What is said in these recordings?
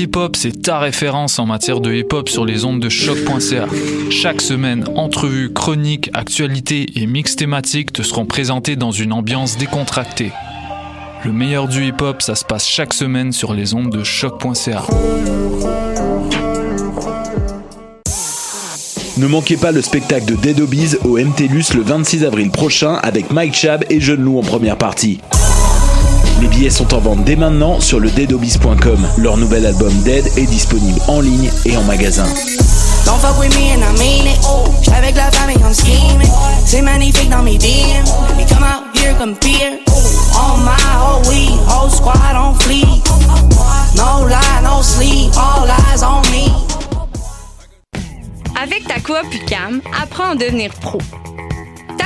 Hip Hop, c'est ta référence en matière de hip hop sur les ondes de choc.ca. Chaque semaine, entrevues, chroniques, actualités et mix thématiques te seront présentés dans une ambiance décontractée. Le meilleur du hip hop, ça se passe chaque semaine sur les ondes de choc.ca. Ne manquez pas le spectacle de Dead Obies au MTLUS le 26 avril prochain avec Mike Chab et Jeune Lou en première partie. Les billets sont en vente dès maintenant sur le deadobies.com. Leur nouvel album Dead est disponible en ligne et en magasin. Don't fuck with me and I mean it. J'suis avec la famille, I'm scheming. C'est magnifique dans mes DM. They come out here, compete. On my whole weed, whole squad on fleek. No lie, no sleep, all eyes on me. Avec ta coop UCAM, apprends à devenir pro.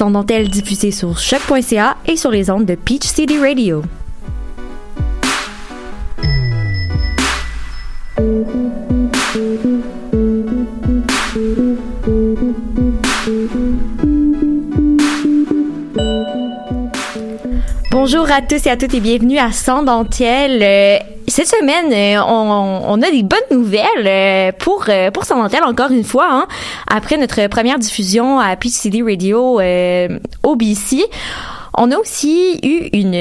Sans dentelle diffusée sur choc.ca et sur les ondes de Peach City Radio. Bonjour à tous et à toutes et bienvenue à Sans dentelle. Euh, cette semaine, euh, on, a des bonnes nouvelles euh, pour euh, pour Sans dentelle encore une fois. Hein. Après notre première diffusion à City Radio euh, OBC, on a aussi eu une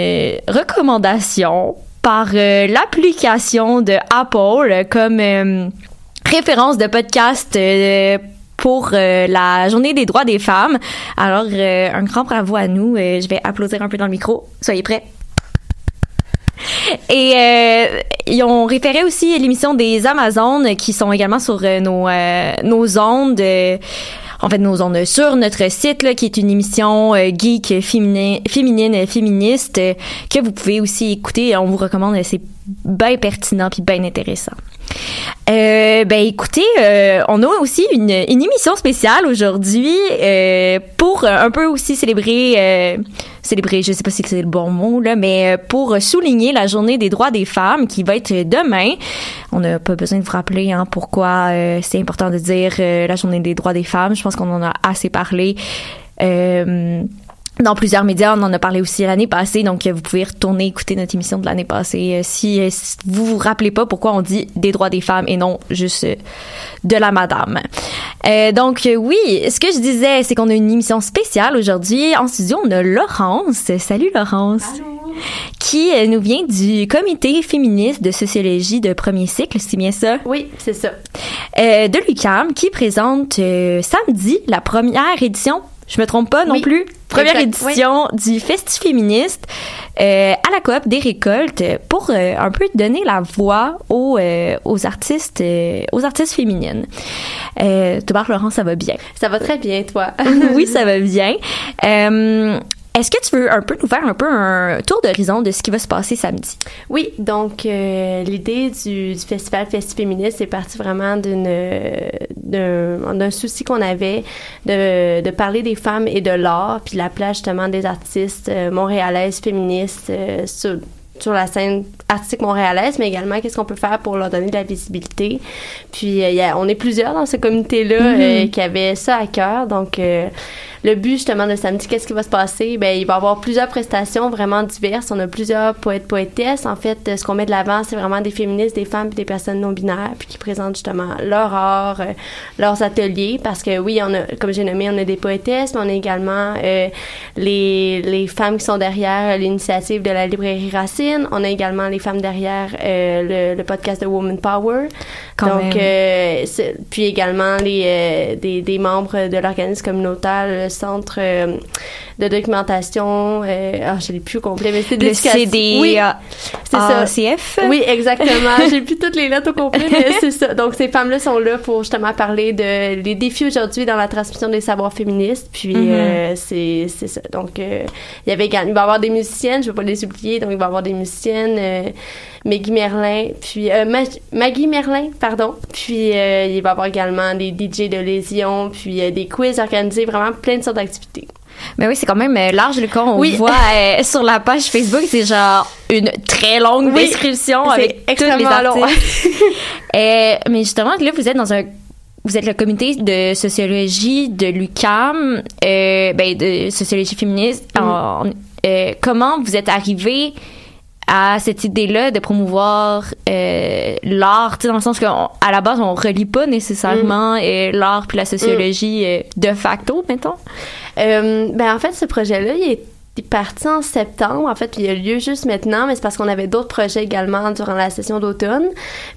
recommandation par l'application de Apple comme référence de podcast pour la journée des droits des femmes. Alors, un grand bravo à nous. Je vais applaudir un peu dans le micro. Soyez prêts. Et euh, ils ont référé aussi l'émission des Amazones qui sont également sur euh, nos, euh, nos ondes. euh, en fait, nos ondes sur notre site, là, qui est une émission euh, geek féminin, féminine, féministe, euh, que vous pouvez aussi écouter. On vous recommande, c'est bien pertinent puis bien intéressant. Euh, ben écoutez, euh, on a aussi une, émission spéciale aujourd'hui euh, pour euh, un peu aussi célébrer, célébrer, je sais pas si c'est le bon mot là, mais pour souligner la journée des droits des femmes qui va être demain. On n'a pas besoin de vous rappeler hein, pourquoi c'est important de dire la journée des droits des femmes. Je pense qu'on en a assez parlé. Dans plusieurs médias, on en a parlé aussi l'année passée, donc euh, vous pouvez retourner écouter notre émission de l'année passée euh, si, euh, si vous vous rappelez pas pourquoi on dit des droits des femmes et non juste de la madame. Euh, donc oui, ce que je disais, c'est qu'on a une émission spéciale aujourd'hui. En studio, on a Laurence. Salut Laurence. Qui euh, nous vient du comité féministe de sociologie de premier cycle, c'est bien ça? Oui, c'est ça. Euh, de l'UCAM, qui présente euh, samedi la première édition je me trompe pas non Oui, plus. Première exact, édition du Festi féministe euh, à la coop des récoltes pour euh, un peu donner la voix aux, euh, aux artistes aux artistes féminines. Euh, Laurent, ça va bien? Ça va très bien, toi. oui, ça va bien. Est-ce que tu veux un peu nous faire un peu un tour d'horizon de ce qui va se passer samedi? Oui, donc euh, l'idée du, du festival Festi Féministe est partie vraiment d'un souci qu'on avait de, de parler des femmes et de l'art, puis de la place justement des artistes euh, montréalaises féministes euh, sur sur la scène artistique montréalaise, mais également qu'est-ce qu'on peut faire pour leur donner de la visibilité. Puis euh, y a- on est plusieurs dans ce comité-là euh, qui avaient ça à cœur. Donc euh, le but justement de samedi, qu'est-ce qui va se passer? Ben, il va y avoir plusieurs prestations vraiment diverses. On a plusieurs poètes, poétesses. En fait, euh, ce qu'on met de l'avant, c'est vraiment des féministes, des femmes puis des personnes non binaires, puis qui présentent justement leur art, euh, leurs ateliers. Parce que oui, on a, comme j'ai nommé, on a des poétesses, mais on a également euh, les, les femmes qui sont derrière l'initiative de la librairie Racine. On a également les femmes derrière euh, le, le podcast de Woman Power. Quand Donc, même. puis également les, des, des membres de l'organisme communautaire, le centre euh, de documentation, euh, ah, je l'ai plus au complet, mais c'est d'éducation. CD, Oui, c'est ça. ACF. Oui, exactement. J'ai plus toutes les lettres au complet, mais c'est ça. Donc, ces femmes-là sont là pour justement parler de les défis aujourd'hui dans la transmission des savoirs féministes. Puis, Mhm. euh, c'est c'est ça. Donc, il y avait il va y avoir des musiciennes, je ne vais pas les oublier. Donc, il va y avoir des musiciennes, Maggie Merlin, puis euh, Mag- Maggie Merlin, pardon. Puis, euh, il va y avoir également des DJ de Lésion, puis euh, des quiz organisés, vraiment plein de sortes d'activités. Mais oui, c'est quand même large. Le cas, on Oui. voit euh, sur la page Facebook, c'est genre une très longue Oui, description avec tous les artistes. Euh, mais justement, là, vous êtes dans un vous êtes le comité de sociologie de l'UCAM, euh, ben de sociologie féministe. Mm. En- comment vous êtes arrivé à cette idée-là de promouvoir euh, l'art, tu sais, dans le sens qu'à la base, on relie pas nécessairement Mm. euh, l'art puis la sociologie euh, de facto, mettons. Euh, ben en fait, ce projet-là, il est est parti en septembre, en fait, il a lieu juste maintenant, mais c'est parce qu'on avait d'autres projets également durant la session d'automne.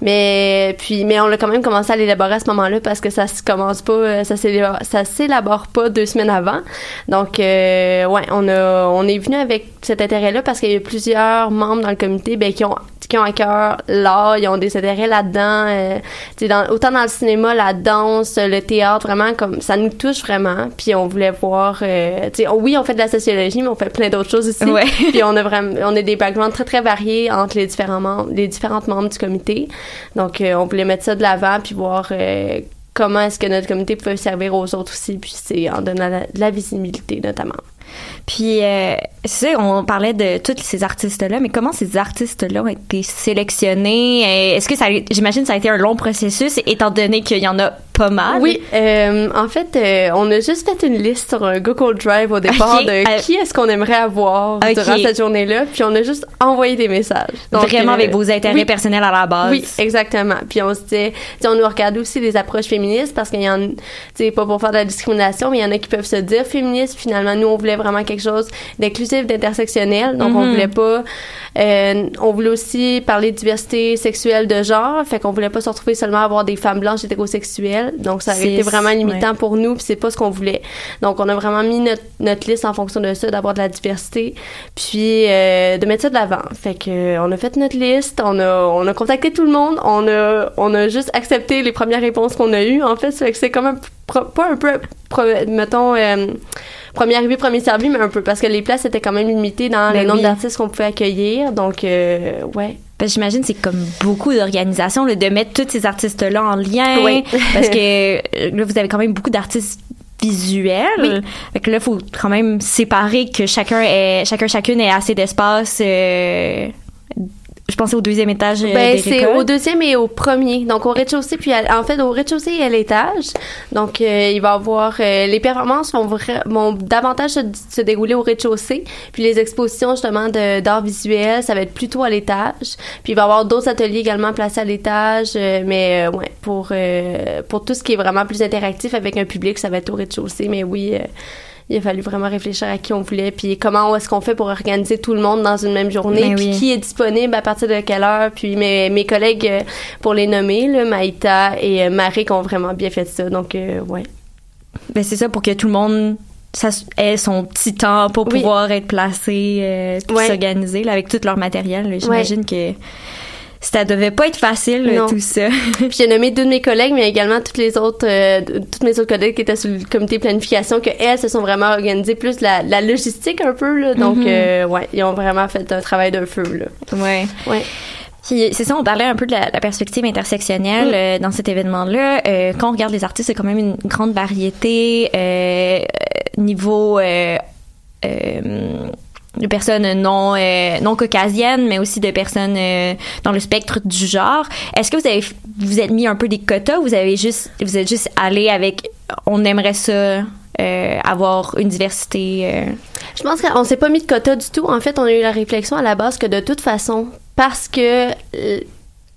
Mais puis, mais on a quand même commencé à l'élaborer à ce moment-là parce que ça se commence pas, euh, ça s'élabore, ça s'élabore pas deux semaines avant. Donc, euh, ouais, on a, on est venu avec cet intérêt-là parce qu'il y a plusieurs membres dans le comité, ben qui ont qui ont à cœur l'art, ils ont des intérêts là-dedans, euh, dans, autant dans le cinéma, la danse, le théâtre, vraiment comme ça nous touche vraiment. Puis on voulait voir, euh, oui, on fait de la sociologie, mais on fait plein d'autres choses aussi. Ouais. Puis on a vraiment, on a des backgrounds très très variés entre les différents membres, les différentes membres du comité. Donc euh, on voulait mettre ça de l'avant puis voir. euh, Comment est-ce que notre comité peut servir aux autres aussi, puis c'est en donnant la- de la visibilité notamment. Puis, euh, c'est ça, on parlait de tous ces artistes-là, mais comment ces artistes-là ont été sélectionnés? Euh, Est-ce que ça, a- j'imagine, ça a été un long processus, étant donné qu'il y en a pas mal? Oui, euh, en fait, euh, on a juste fait une liste sur un Google Drive au départ de qui est-ce qu'on aimerait avoir durant cette journée-là, puis on a juste envoyé des messages. Donc, Vraiment avec vos intérêts oui. personnels à la base. Oui, exactement. Puis on se disait, on nous regardait aussi des approches féministes parce qu'il y en, tu sais, pas pour faire de la discrimination, mais il y en a qui peuvent se dire féministes. Finalement, nous, on voulait vraiment quelque chose d'inclusif, d'intersectionnel. Donc, on Mhm. voulait pas, euh, on voulait aussi parler de diversité sexuelle de genre. Fait qu'on voulait pas se retrouver seulement à avoir des femmes blanches hétérosexuelles. Donc, ça C'est- été vraiment limitant ouais. pour nous, puis c'est pas ce qu'on voulait. Donc, on a vraiment mis notre, notre liste en fonction de ça, d'avoir de la diversité, puis euh, de mettre ça de l'avant. Fait que euh, on a fait notre liste, on a on a contacté tout le monde, on a on a juste accepté les premières réponses qu'on a eues. En fait, c'est comme un pas un peu mettons euh, premier arrivé premier servi mais un peu parce que les places étaient quand même limitées dans Ben le nombre oui. d'artistes qu'on pouvait accueillir. Donc euh, ouais. Que j'imagine c'est comme beaucoup d'organisations de mettre tous ces artistes-là en lien. Oui. parce que là, vous avez quand même beaucoup d'artistes visuels. Oui. Fait que là, faut quand même séparer que chacun ait, chacun chacune ait assez d'espace. euh, je pensais au deuxième étage euh, Ben, c'est au deuxième et au premier. Donc, au rez-de-chaussée, puis à- en fait, au rez-de-chaussée et à l'étage. Donc, euh, il va y avoir... euh, les performances vont, vont davantage se, se dérouler au rez-de-chaussée. Puis les expositions, justement, d'art visuel, ça va être plutôt à l'étage. Puis il va y avoir d'autres ateliers également placés à l'étage. euh, mais, ouais, pour, pour tout ce qui est vraiment plus interactif avec un public, ça va être au rez-de-chaussée. Mais oui... il a fallu vraiment réfléchir à qui on voulait, puis comment est-ce qu'on fait pour organiser tout le monde dans une même journée, Ben puis oui. qui est disponible à partir de quelle heure, puis mes, mes collègues, euh, pour les nommer, là, Maïta et euh, Marie, qui ont vraiment bien fait ça, donc euh, ouais. Ben, c'est ça pour que tout le monde ça ait son petit temps pour Oui. pouvoir être placé euh, pour Ouais. s'organiser avec tout leur matériel. J'imagine que ça devait pas être facile Non. tout ça. Puis j'ai nommé deux de mes collègues, mais également toutes les autres, euh, toutes mes autres collègues qui étaient sur le comité planification, que elles se sont vraiment organisées plus la, la logistique un peu, là, donc Mhm. euh, ouais, ils ont vraiment fait un travail de feu, là. ouais. Ouais. C'est ça, on parlait un peu de la, la perspective intersectionnelle Mm. euh, dans cet événement-là. Euh, quand on regarde les artistes, c'est quand même une grande variété niveau euh, euh, de personnes non euh, non caucasiennes, mais aussi de personnes euh, dans le spectre du genre. Est-ce que vous avez vous êtes mis un peu des quotas ou vous avez juste vous êtes juste allé avec on aimerait ça euh, avoir une diversité Je pense qu'on s'est pas mis de quota du tout. En fait, on a eu la réflexion à la base que de toute façon, parce que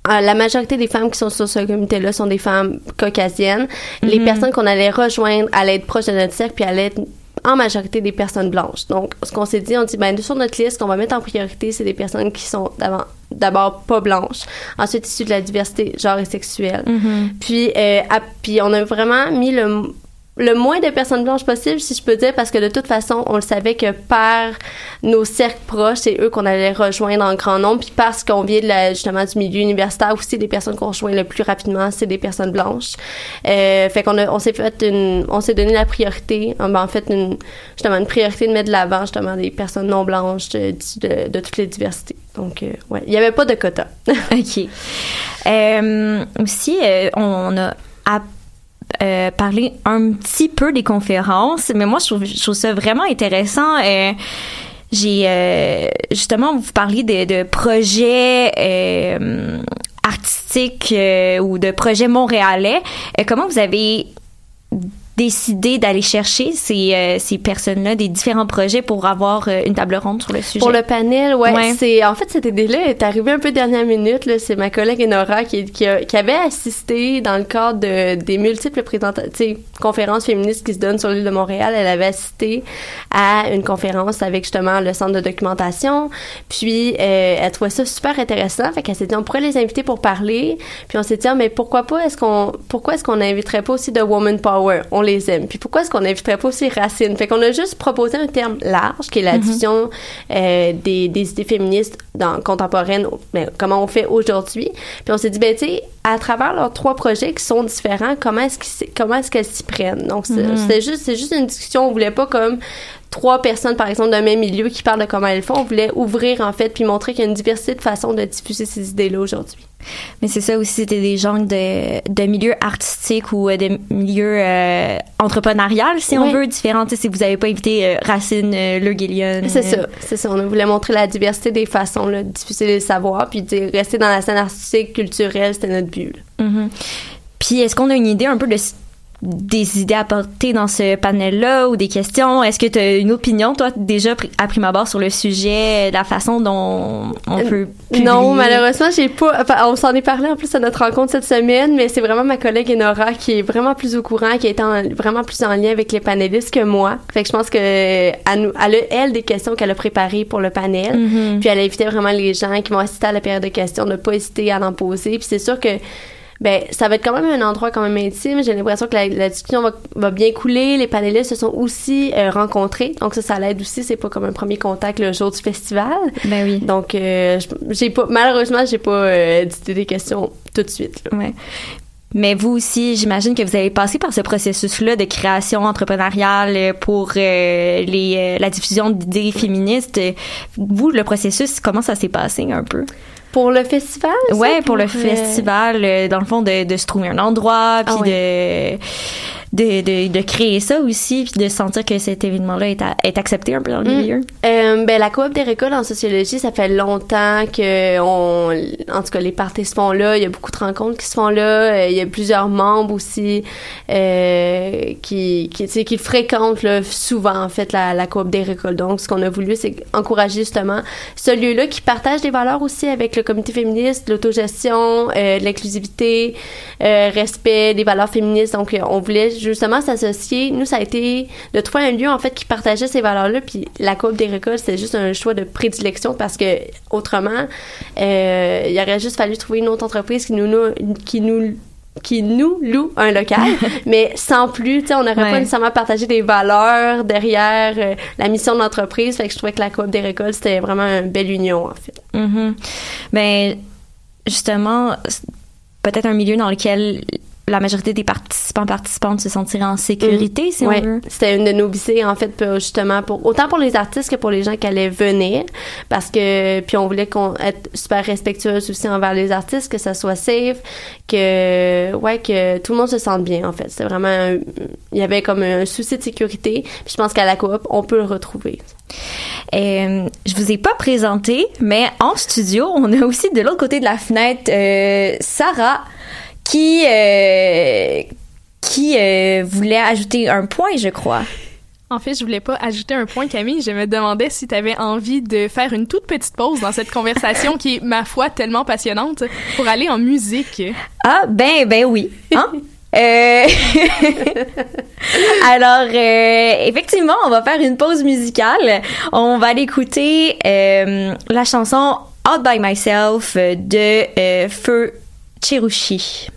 la majorité des femmes qui sont sur ce comité-là sont des femmes caucasiennes, les Mhm. personnes qu'on allait rejoindre allaient être proches de notre cercle, puis allaient être en majorité des personnes blanches. Donc, ce qu'on s'est dit, on dit, ben, sur notre liste, qu'on va mettre en priorité, c'est des personnes qui sont d'abord, d'abord pas blanches, ensuite issues de la diversité genre et sexuelle. Puis, euh, à- puis on a vraiment mis le, le moins de personnes blanches possible, si je peux dire, parce que de toute façon, on le savait que par nos cercles proches, c'est eux qu'on allait rejoindre en grand nombre. Puis parce qu'on vient justement du milieu universitaire aussi, les personnes qu'on rejoint le plus rapidement, c'est des personnes blanches. Euh, fait qu'on on s'est fait une, on s'est donné la priorité, ben, en fait une, justement une priorité de mettre de l'avant justement des personnes non blanches de, toutes les diversités. Donc euh, ouais, il y avait pas de quota. OK. Euh, aussi, euh, on a euh, parlé un petit peu des conférences, mais moi, je trouve, ça vraiment intéressant. Euh, j'ai euh, justement vous parliez de, de projets artistiques ou de projets montréalais. Comment vous avez décidé d'aller chercher ces, euh, ces personnes-là, des différents projets pour avoir euh, une table ronde sur le sujet? Pour le panel, ouais, Ouais. c'est en fait cette idée-là est arrivée un peu dernière minute. Là, c'est ma collègue Enora qui, qui, a- qui avait assisté dans le cadre de, des multiples présentations, conférences féministes qui se donnent sur l'île de Montréal. Elle avait assisté à une conférence avec justement le centre de documentation. Puis euh, elle trouvait ça super intéressant. Fait qu'elle s'est dit on pourrait les inviter pour parler. Puis on s'est dit ah, mais pourquoi pas? Est-ce qu'on pourquoi est-ce qu'on n'inviterait pas aussi de woman power? On les aime. Puis pourquoi est-ce qu'on n'inviterait pas aussi racine? Fait qu'on a juste proposé un terme large qui est la euh, des, des idées féministes dans contemporaines, mais comment on fait aujourd'hui. Puis on s'est dit ben tu sais à travers leurs trois projets qui sont différents, comment est-ce qu'ils comment est-ce qu'elles s'y prennent? Donc c'est- c'était juste c'est juste une discussion. On voulait pas comme trois personnes, par exemple, d'un même milieu qui parlent de comment elles font. On voulait ouvrir, en fait, puis montrer qu'il y a une diversité de façons de diffuser ces idées-là aujourd'hui. Mais c'est ça aussi, c'était des gens de, de milieux artistiques ou euh, de milieux euh, entrepreneurial, si on veut, différents. Si vous n'avez pas invité euh, Racine euh, Le Guillion. C'est ça, c'est ça. On voulait montrer la diversité des façons là, de diffuser les savoirs, puis de rester dans la scène artistique, culturelle, c'était notre but. Mhm. Puis est-ce qu'on a une idée un peu de des idées à apporter dans ce panel-là ou des questions? Est-ce que tu as une opinion, toi, déjà à prime abord sur le sujet, la façon dont on peut publier? Non, malheureusement, j'ai pas. enfin, on s'en est parlé en plus à notre rencontre cette semaine, mais c'est vraiment ma collègue Enora qui est vraiment plus au courant, qui est en- vraiment plus en lien avec les panélistes que moi. Fait que je pense que elle, elle a elle des questions qu'elle a préparées pour le panel. Mhm. Puis elle a invité vraiment les gens qui vont assister à la période de questions de ne pas hésiter à en poser. Puis c'est sûr que ben ça va être quand même un endroit quand même intime. J'ai l'impression que la, la discussion va, va bien couler. Les panélistes se sont aussi euh, rencontrés, donc ça, ça l'aide aussi. C'est pas comme un premier contact le jour du festival. Ben oui. Donc, euh, je- j'ai pas, malheureusement, j'ai pas euh, dit des questions tout de suite. là. Ouais. Mais vous aussi, j'imagine que vous avez passé par ce processus-là de création entrepreneuriale euh, pour euh, les, la diffusion d'idées féministes. Vous, le processus, comment ça s'est passé un peu? Pour le festival? ça, Ouais, pour, le euh, festival, euh, dans le fond, de, de se trouver un endroit, puis Ah de, de, de, de créer ça aussi, puis de sentir que cet événement-là est, est accepté un peu dans le Mm. milieu. Euh, ben, la coop des récoltes en sociologie, ça fait longtemps que on, en tout cas, les parties se font là. Il y a beaucoup de rencontres qui se font là. Euh, il y a plusieurs membres aussi euh, qui, qui, qui fréquentent là, souvent en fait la, la coop des récoltes. Donc, ce qu'on a voulu, c'est encourager justement ce lieu-là qui partage des valeurs aussi avec le comité féministe, l'autogestion, euh, l'inclusivité, euh, respect des valeurs féministes. Donc, on voulait justement s'associer. Nous, ça a été de trouver un lieu en fait qui partageait ces valeurs-là. Puis la Coupe des récoltes, c'était juste un choix de prédilection parce que autrement, euh, il aurait juste fallu trouver une autre entreprise qui nous, nous- qui nous qui nous loue un local, mais sans plus, tu sais, on n'aurait Ouais. pas nécessairement partagé des valeurs derrière euh, la mission de l'entreprise. Fait que je trouvais que la Coupe des récoltes, c'était vraiment une belle union, en fait. Mhm. Ben, justement, c'est peut-être un milieu dans lequel la majorité des participants participantes se sentiraient en sécurité, si Ouais. on veut. C'était une de nos visées, en fait, pour- justement, pour autant pour les artistes que pour les gens qui allaient venir. Parce que, puis on voulait qu'on être super respectueuse aussi envers les artistes, que ça soit safe, que, ouais, que tout le monde se sente bien, en fait. C'était vraiment, un- il y avait comme un souci de sécurité. Puis je pense qu'à la coop, on peut le retrouver. Euh, je vous ai pas présenté, mais en studio, on a aussi de l'autre côté de la fenêtre euh, Sarah qui euh, qui euh, voulait ajouter un point, je crois? En fait, je voulais pas ajouter un point, Camille. Je me demandais si tu avais envie de faire une toute petite pause dans cette conversation qui est, ma foi, tellement passionnante pour aller en musique. Ah ben ben oui. Hein? Euh, Alors, euh, effectivement, on va faire une pause musicale. On va aller écouter euh, la chanson Out by Myself de Feu Cherushi.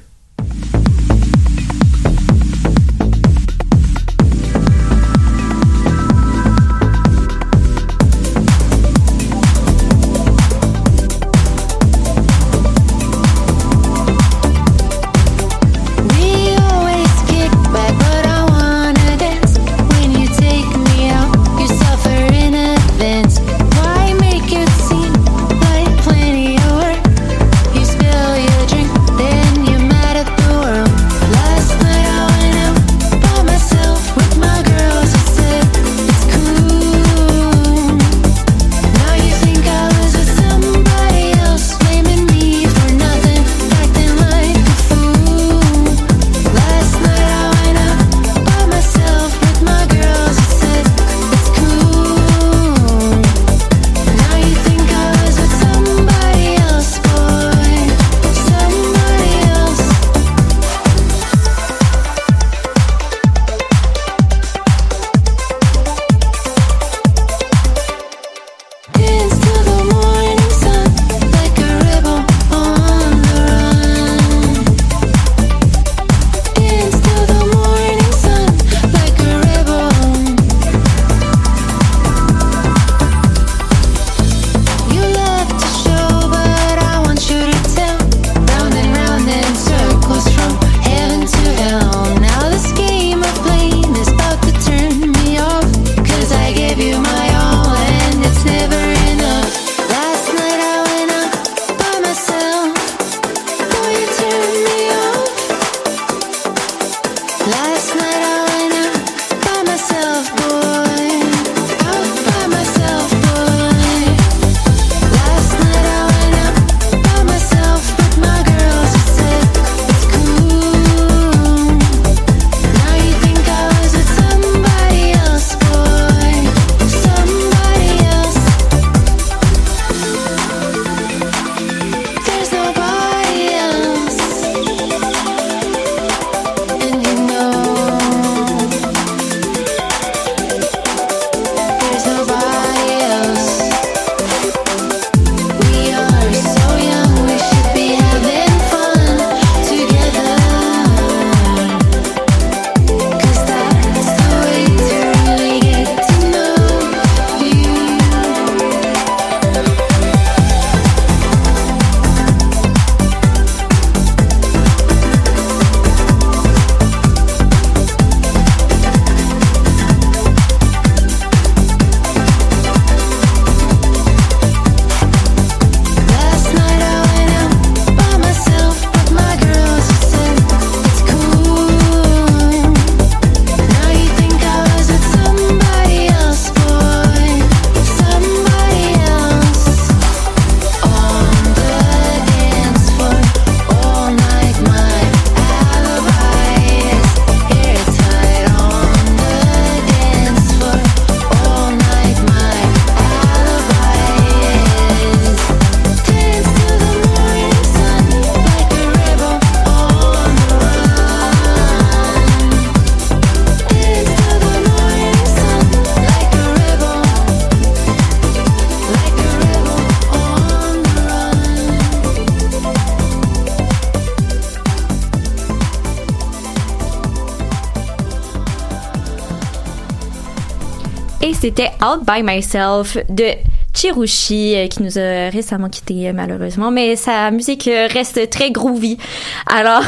C'était Out by Myself de Chirushi, euh, qui nous a récemment quitté euh, malheureusement, mais sa musique euh, reste très groovy. Alors,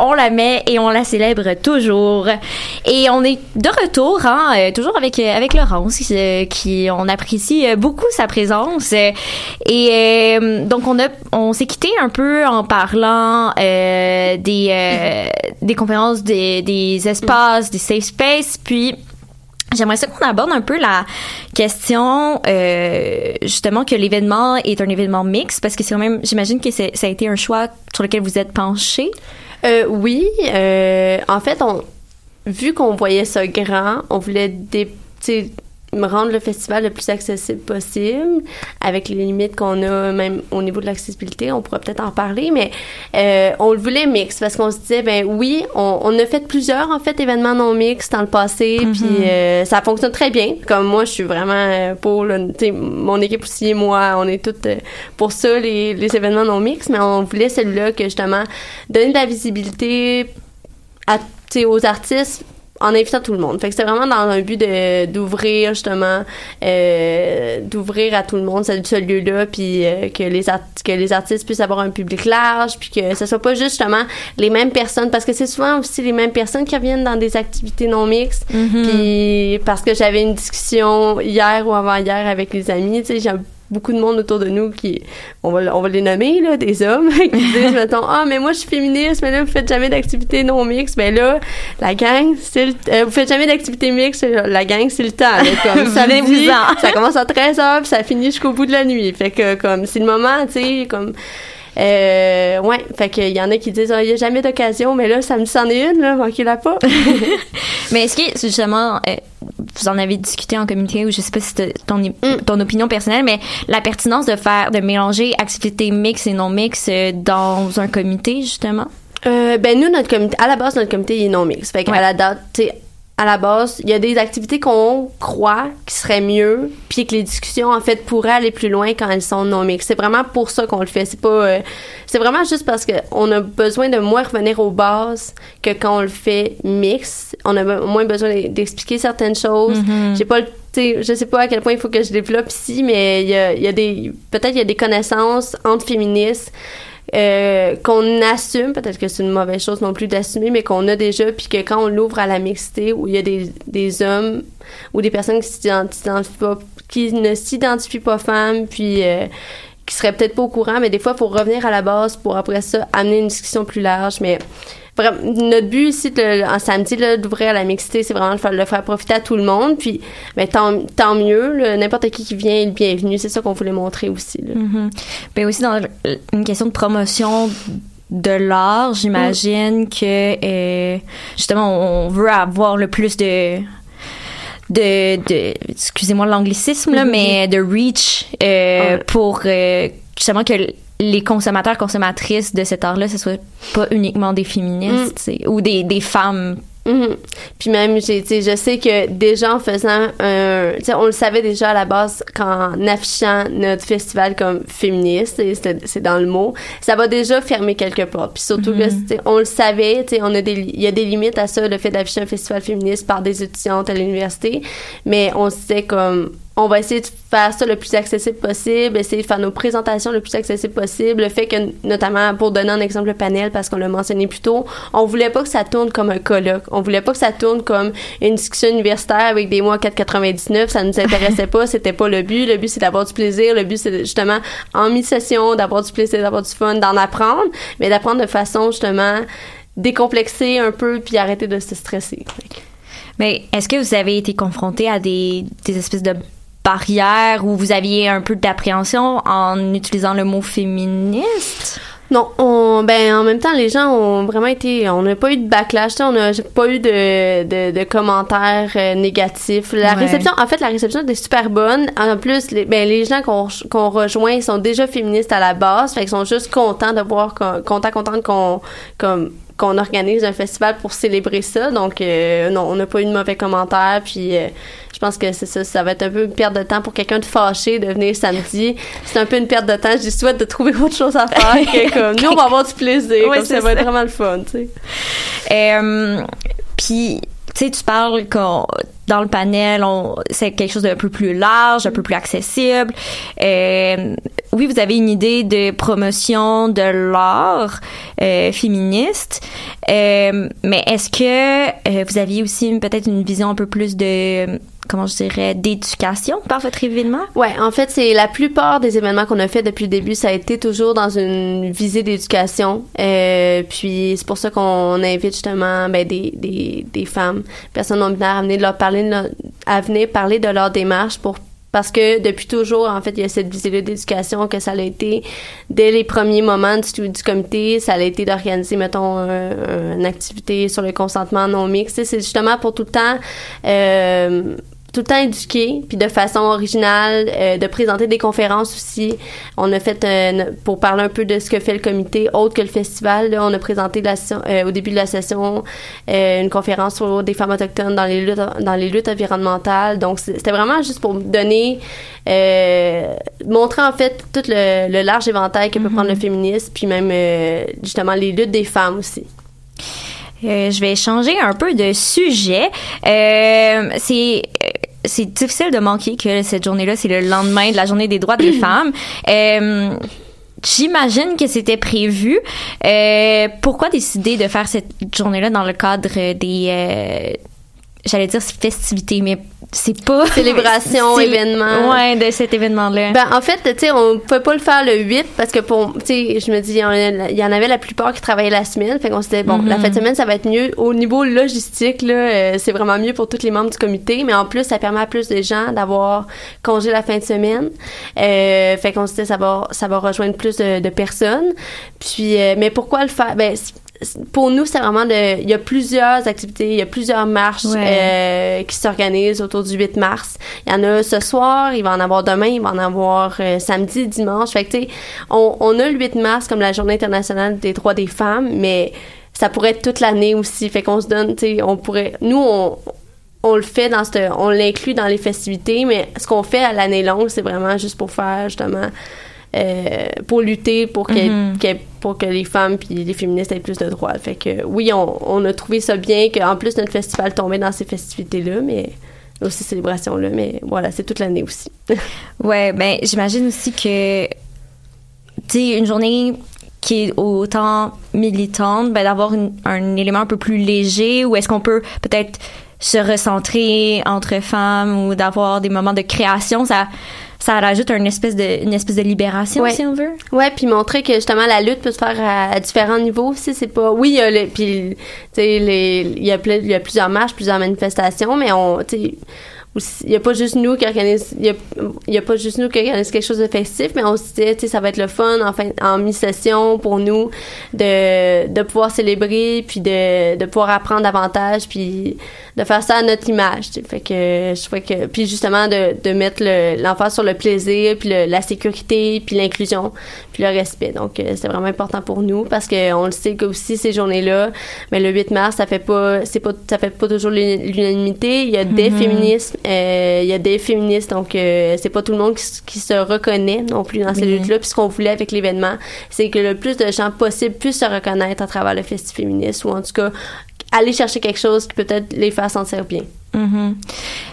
on la met et on la célèbre toujours. Et on est de retour, hein, toujours avec avec Laurence, qui on apprécie beaucoup sa présence. Et donc on a on s'est quitté un peu en parlant des des conférences des des espaces, des safe space, puis J'aimerais ça qu'on aborde un peu la question, euh, justement, que l'événement est un événement mixte, parce que c'est quand même, j'imagine que ça a été un choix sur lequel vous êtes penché. Euh, oui, euh, en fait, vu qu'on voyait ça grand, on voulait me rendre le festival le plus accessible possible, avec les limites qu'on a même au niveau de l'accessibilité. On pourra peut-être en parler, mais euh, on le voulait mix parce qu'on se disait, ben oui, on, on a fait plusieurs en fait événements non mix dans le passé, puis euh, ça fonctionne très bien. Comme moi, je suis vraiment euh, pour, le, mon équipe aussi, moi, on est toutes pour ça les, les événements non mix, mais on voulait celui-là que justement donner de la visibilité à, aux artistes en invitant tout le monde. Fait que c'était vraiment dans un but de d'ouvrir justement euh, d'ouvrir à tout le monde ce, ce lieu-là puis euh, que les que les artistes puissent avoir un public large puis que ce soit pas juste justement les mêmes personnes parce que c'est souvent aussi les mêmes personnes qui reviennent dans des activités non mixtes puis parce que j'avais une discussion hier ou avant-hier avec les amis, tu sais, beaucoup de monde autour de nous qui, on va, on va les nommer, là, des hommes, qui disent, mettons, ah, mais moi, je suis féministe, mais là, vous faites jamais d'activité non mixte. Ben là, la gang, c'est le, euh, vous faites jamais d'activité mixte, la gang, c'est le temps, là, comme samedi, Venez-vous-en. ça commence à 13h, puis ça finit jusqu'au bout de la nuit. Fait que, comme, c'est le moment, tu sais, comme, euh, ouais, fait qu'il y en a qui disent, ah, il y a jamais d'occasion, mais là, samedi, c'en est une, là, manquez-la pas. Mais est-ce que, justement, euh, vous en avez discuté en comité ou je sais pas si c'est ton, ton opinion personnelle, mais la pertinence de faire, de mélanger activités mixtes et non mixtes euh, dans un comité, justement? Euh, ben nous notre comité à la base notre comité il est non mix fait qu'à Ouais. la date tu sais à la base il y a des activités qu'on croit qui seraient mieux puis que les discussions en fait pourraient aller plus loin quand elles sont non mix c'est vraiment pour ça qu'on le fait. C'est pas euh, c'est vraiment juste parce que on a besoin de moins revenir aux bases que quand on le fait mix. On a moins besoin d'e- d'expliquer certaines choses. J'ai pas le tu sais, je sais pas à quel point il faut que je développe ici, mais il y a, il y a des, peut-être il y a des connaissances entre féministes euh, qu'on assume, peut-être que c'est une mauvaise chose non plus d'assumer, mais qu'on a déjà, puis que quand on l'ouvre à la mixité, où il y a des, des hommes ou des personnes qui, pas- qui ne s'identifient pas femmes, puis euh, qui seraient peut-être pas au courant, mais des fois, il faut revenir à la base pour après ça amener une discussion plus large, mais Notre but ici, de- en samedi, là, d'ouvrir la mixité, c'est vraiment de faire, le faire profiter à tout le monde. Puis, ben, tant, tant mieux. N'importe qui qui vient est le bienvenu. C'est ça qu'on voulait montrer aussi. Là. Mhm. Ben aussi dans le- une question de promotion de l'art, j'imagine que euh, justement on veut avoir le plus de de, de excusez-moi l'anglicisme là, Mhm. mais de reach euh, Ouais. pour euh, justement que les consommateurs consommatrices de cet art-là ce soit pas uniquement des féministes sais, ou des, des femmes Mhm. Puis même, j'ai, je sais que déjà en faisant un, on le savait déjà à la base qu'en affichant notre festival comme féministe, c'est, c'est dans le mot, ça va déjà fermer quelques portes. Puis surtout que, sais, on le savait, tu sais, on a des, il y a des limites à ça, le fait d'afficher un festival féministe par des étudiantes à l'université, mais on se disait comme, on va essayer de faire ça le plus accessible possible, essayer de faire nos présentations le plus accessible possible. Le fait que, notamment, pour donner un exemple, le panel, parce qu'on l'a mentionné plus tôt, on voulait pas que ça tourne comme un colloque. On voulait pas que ça tourne comme une discussion universitaire avec des mots à 4,99. Ça nous intéressait pas. C'était pas le but. Le but, c'est d'avoir du plaisir. Le but, c'est justement, en mi-session, d'avoir du plaisir, d'avoir du fun, d'en apprendre, mais d'apprendre de façon, justement, décomplexée un peu, puis arrêter de se stresser. Mais est-ce que vous avez été confronté à des, des espèces de barrières où vous aviez un peu d'appréhension en utilisant le mot féministe? Non, on, ben en même temps, les gens ont vraiment été, on n'a pas eu de backlash, on n'a pas eu de, de, de commentaires euh, négatifs. La Ouais. réception, en fait, la réception était super bonne. En plus, les, ben les gens qu'on qu'on rejoint, ils sont déjà féministes à la base, fait qu'ils sont juste contents de voir, qu'on- contents, contents qu'on comme qu'on organise un festival pour célébrer ça. Donc, euh, non, on n'a pas eu de mauvais commentaires. Puis, euh, pense que c'est ça, ça va être un peu une perte de temps pour quelqu'un de fâché de venir samedi. C'est un peu une perte de temps. Je lui souhaite de trouver autre chose à faire. que comme nous, on va avoir du plaisir. Ouais, comme ça va être vraiment le fun, tu sais. Euh, puis, tu sais, tu parles qu'on dans le panel, on, c'est quelque chose d'un peu plus large, un peu plus accessible. Euh, oui, vous avez une idée de promotion de l'art euh, féministe, euh, mais est-ce que vous aviez aussi peut-être une vision un peu plus de comment je dirais d'éducation par votre événement? Ouais, en fait, c'est la plupart des événements qu'on a fait depuis le début, ça a été toujours dans une visée d'éducation. Euh, puis c'est pour ça qu'on invite justement ben, des, des, des femmes, personnes non binaires à venir leur parler, à venir parler de leur démarche pour parce que depuis toujours, en fait, il y a cette visée-là d'éducation que ça a été dès les premiers moments du, du comité, ça a été d'organiser, mettons, un- une activité sur le consentement non mixte. C'est justement pour tout le temps euh, tout le temps éduquer, puis de façon originale, euh, de présenter des conférences aussi. On a fait, euh, pour parler un peu de ce que fait le comité, autre que le festival, là, on a présenté la euh, au début de la session euh, une conférence sur des femmes autochtones dans les luttes, dans les luttes environnementales. Donc, c'était vraiment juste pour donner, euh, montrer en fait tout le, le large éventail que peut prendre le féminisme, puis même euh, justement les luttes des femmes aussi. Euh, je vais changer un peu de sujet. Euh, c'est c'est difficile de manquer que cette journée-là, c'est le lendemain de la journée des droits des femmes. Euh, J'imagine que c'était prévu. Euh, pourquoi décider de faire cette journée-là dans le cadre des, euh, j'allais dire festivités, mais c'est pas Célébration, événement. Ouais, de cet événement-là. Ben, en fait, tu sais, on pouvait pas le faire le 8 parce que pour, tu sais, je me dis, il y en avait la plupart qui travaillaient la semaine. Fait qu'on s'était, bon, Mhm. la fin de semaine, ça va être mieux. Au niveau logistique, là, euh, c'est vraiment mieux pour tous les membres du comité. Mais en plus, ça permet à plus de gens d'avoir congé la fin de semaine. Euh, fait qu'on se dit, ça va, ça va rejoindre plus de, de personnes. Puis, euh, mais pourquoi le faire? Ben, pour nous, c'est vraiment de. Il y a plusieurs activités, il y a plusieurs marches Ouais. euh, qui s'organisent autour du 8 mars. Il y en a ce soir, il va en avoir demain, il va en avoir euh, samedi, dimanche. Fait que, tu sais, on, on a le 8 mars comme la Journée internationale des droits des femmes, mais ça pourrait être toute l'année aussi. Fait qu'on se donne, tu sais, on pourrait. Nous, on. On le fait dans cette, on l'inclut dans les festivités, mais ce qu'on fait à l'année longue, c'est vraiment juste pour faire justement euh, pour lutter pour que, Mhm. que- pour que les femmes puis les féministes aient plus de droits. Fait que oui, on, on a trouvé ça bien qu'en plus notre festival tombait dans ces festivités-là, mais aussi ces célébrations-là, mais voilà, c'est toute l'année aussi. Ouais, ben j'imagine aussi que tu sais une journée qui est autant militante, ben d'avoir un élément un peu plus léger ou est-ce qu'on peut peut-être se recentrer entre femmes ou d'avoir des moments de création, ça ça rajoute une espèce de une espèce de libération Ouais. si on veut. Ouais, puis montrer que justement la lutte peut se faire à, à différents niveaux aussi. C'est pas, oui, il y a le, puis les, il y a il y a plusieurs marches, plusieurs manifestations, mais on, il y a pas juste nous qui organise, il y a, y a pas juste nous qui organise quelque chose de festif, mais on se disait, tu sais, ça va être le fun en fin, en mi-session pour nous de, de pouvoir célébrer puis de, de pouvoir apprendre davantage puis de faire ça à notre image. tu sais. Fait que je trouvais que, puis justement de, de mettre le- l'emphase sur le plaisir puis le- la sécurité puis l'inclusion puis le respect. Donc euh, c'est vraiment important pour nous parce que on le sait que aussi ces journées-là, mais le 8 mars ça fait pas, c'est pas, ça fait pas toujours l'unanimité. Il y a des Mhm. féministes, euh, il y a des féministes donc euh, c'est pas tout le monde qui, se reconnaît non plus dans ces luttes-là. Puis ce qu'on voulait avec l'événement, c'est que le plus de gens possible puissent se reconnaître à travers le festival féministe ou en tout cas aller chercher quelque chose qui peut peut-être les faire sentir bien. Mhm.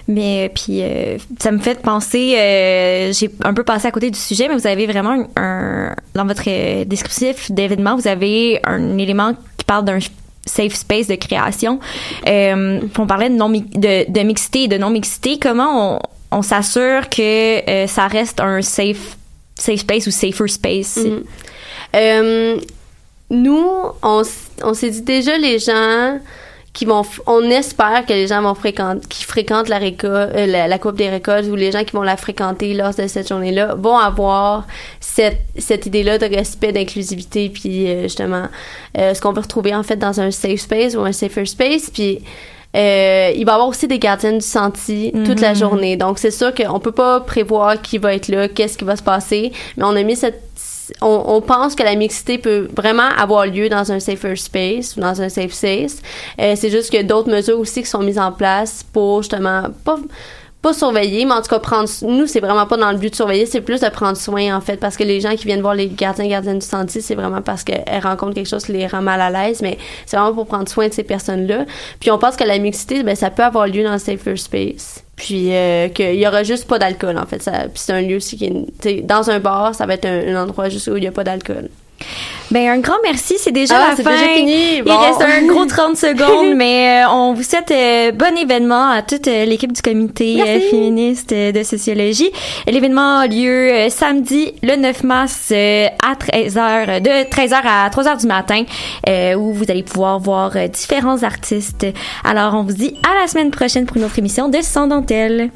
Mais euh, puis euh, ça me fait penser, euh, j'ai un peu passé à côté du sujet, mais vous avez vraiment un, un- dans votre euh, descriptif d'événement, vous avez un élément qui parle d'un safe space de création. Euh, on parlait de non de, de mixité et de non mixité. Comment on, on s'assure que euh, ça reste un safe safe space ou safer space? Mhm. Euh, nous, on, on s'est dit déjà les gens qui vont, f- on espère que les gens vont fréquenter, qui fréquentent la récolte, euh, la, la coupe des récoltes ou les gens qui vont la fréquenter lors de cette journée-là vont avoir cette, cette idée-là de respect, d'inclusivité, puis euh, justement euh, ce qu'on peut retrouver en fait dans un safe space ou un safer space, puis euh, il va y avoir aussi des gardiennes du senti toute la Mhm. journée. Donc, c'est sûr qu'on peut pas prévoir qui va être là, qu'est-ce qui va se passer, mais on a mis cette on, pense que la mixité peut vraiment avoir lieu dans un safer space ou dans un safe space. Euh, c'est juste a d'autres mesures aussi qui sont mises en place pour justement pas pas surveiller, mais en tout cas prendre nous c'est vraiment pas dans le but de surveiller, c'est plus de prendre soin en fait parce que les gens qui viennent voir les gardiens gardiennes du sentier, c'est vraiment parce qu'elles rencontrent quelque chose qui les rend mal à l'aise, mais c'est vraiment pour prendre soin de ces personnes-là. Puis on pense que la mixité ben ça peut avoir lieu dans le safer space. Puis euh, qu'il y aura juste pas d'alcool en fait, ça puis c'est un lieu aussi qui est dans un bar, ça va être un, un endroit juste où il y a pas d'alcool. Ben un grand merci, c'est déjà Ah, la fin. déjà fini. Il reste un gros 30 secondes, mais euh, on vous souhaite euh, bon événement à toute euh, l'équipe du comité féministe de sociologie. L'événement a lieu samedi le 9 mars à 13h de 13h à 3h du matin où vous allez pouvoir voir différents artistes. Alors on vous dit à la semaine prochaine pour une autre émission de Sans dentelle.